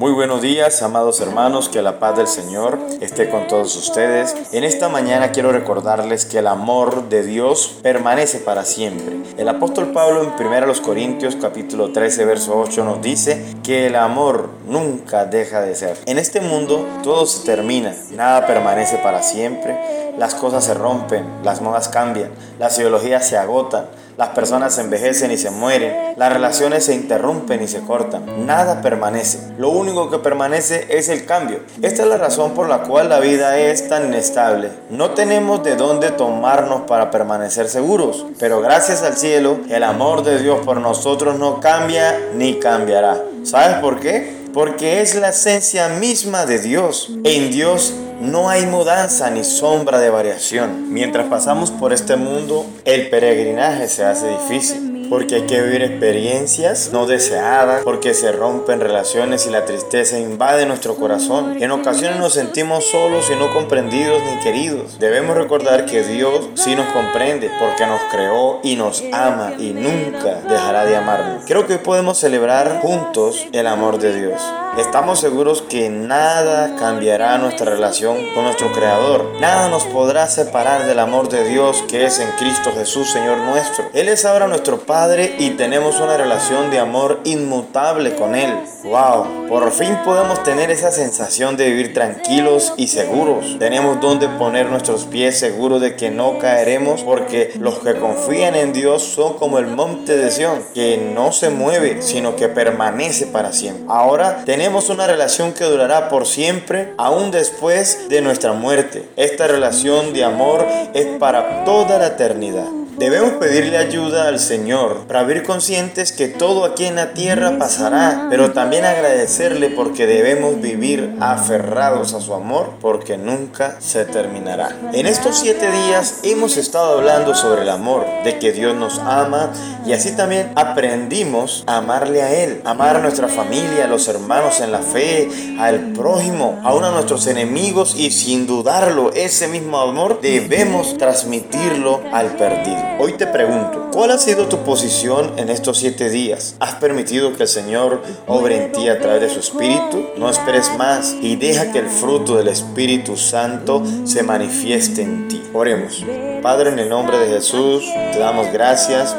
Muy buenos días, amados hermanos, que la paz del Señor esté con todos ustedes. En esta mañana quiero recordarles que el amor de Dios permanece para siempre. El apóstol Pablo en 1 Corintios capítulo 13 verso 8 nos dice que el amor nunca deja de ser. En este mundo todo se termina, nada permanece para siempre, las cosas se rompen, las modas cambian, las ideologías se agotan, las personas se envejecen y se mueren, las relaciones se interrumpen y se cortan, nada permanece. Lo único que permanece es el cambio. Esta es la razón por la cual la vida es tan inestable. No tenemos de dónde tomarnos para permanecer seguros, pero gracias al cielo, el amor de Dios por nosotros no cambia ni cambiará. ¿Sabes por qué? Porque es la esencia misma de Dios. En Dios no hay mudanza ni sombra de variación. Mientras pasamos por este mundo, el peregrinaje se hace difícil porque hay que vivir experiencias no deseadas, porque se rompen relaciones y la tristeza invade nuestro corazón. En ocasiones nos sentimos solos y no comprendidos ni queridos. Debemos recordar que Dios sí nos comprende porque nos creó y nos ama y nunca dejará de amarnos. Creo que hoy podemos celebrar juntos el amor de Dios. Estamos seguros que nada cambiará nuestra relación con nuestro Creador. Nada nos podrá separar del amor de Dios que es en Cristo Jesús, Señor nuestro. Él es ahora nuestro Padre y tenemos una relación de amor inmutable con Él. ¡Wow! Por fin podemos tener esa sensación de vivir tranquilos y seguros. Tenemos donde poner nuestros pies seguros de que no caeremos porque los que confían en Dios son como el monte de Sión, que no se mueve, sino que permanece para siempre. Ahora tenemos una relación que durará por siempre, aún después de nuestra muerte. Esta relación de amor es para toda la eternidad. Debemos pedirle ayuda al Señor para vivir conscientes que todo aquí en la tierra pasará, pero también agradecerle porque debemos vivir aferrados a su amor porque nunca se terminará. En estos siete días hemos estado hablando sobre el amor, de que Dios nos ama y así también aprendimos a amarle a Él, amar a nuestra familia, a los hermanos en la fe, al prójimo, aún a nuestros enemigos y sin dudarlo, ese mismo amor debemos transmitirlo al perdido. Hoy te pregunto, ¿cuál ha sido tu posición en estos siete días? ¿Has permitido que el Señor obre en ti a través de su Espíritu? No esperes más y deja que el fruto del Espíritu Santo se manifieste en ti. Oremos. Padre, en el nombre de Jesús, te damos gracias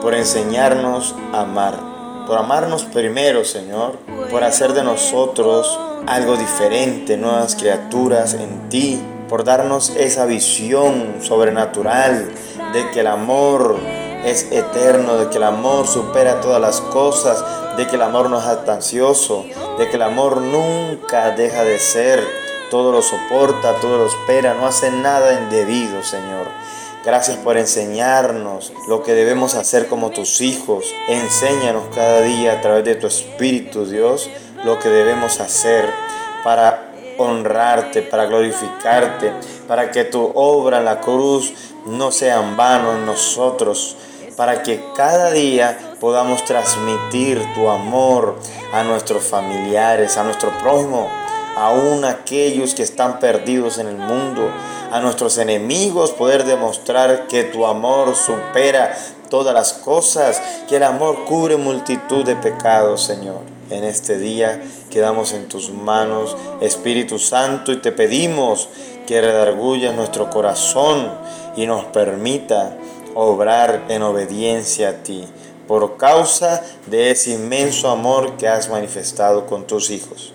por enseñarnos a amar, por amarnos primero, Señor, por hacer de nosotros algo diferente, nuevas criaturas en ti, por darnos esa visión sobrenatural de que el amor es eterno, de que el amor supera todas las cosas, de que el amor no es ansioso, de que el amor nunca deja de ser, todo lo soporta, todo lo espera, no hace nada indebido, Señor. Gracias por enseñarnos lo que debemos hacer como tus hijos. Enséñanos cada día a través de tu Espíritu, Dios, lo que debemos hacer para honrarte, para glorificarte, para que tu obra en la cruz no sea en vano en nosotros, para que cada día podamos transmitir tu amor a nuestros familiares, a nuestro prójimo, aún aquellos que están perdidos en el mundo, a nuestros enemigos, poder demostrar que tu amor supera todas las cosas, que el amor cubre multitud de pecados, Señor. En este día quedamos en tus manos, Espíritu Santo, y te pedimos que redargulles nuestro corazón y nos permita obrar en obediencia a ti, por causa de ese inmenso amor que has manifestado con tus hijos.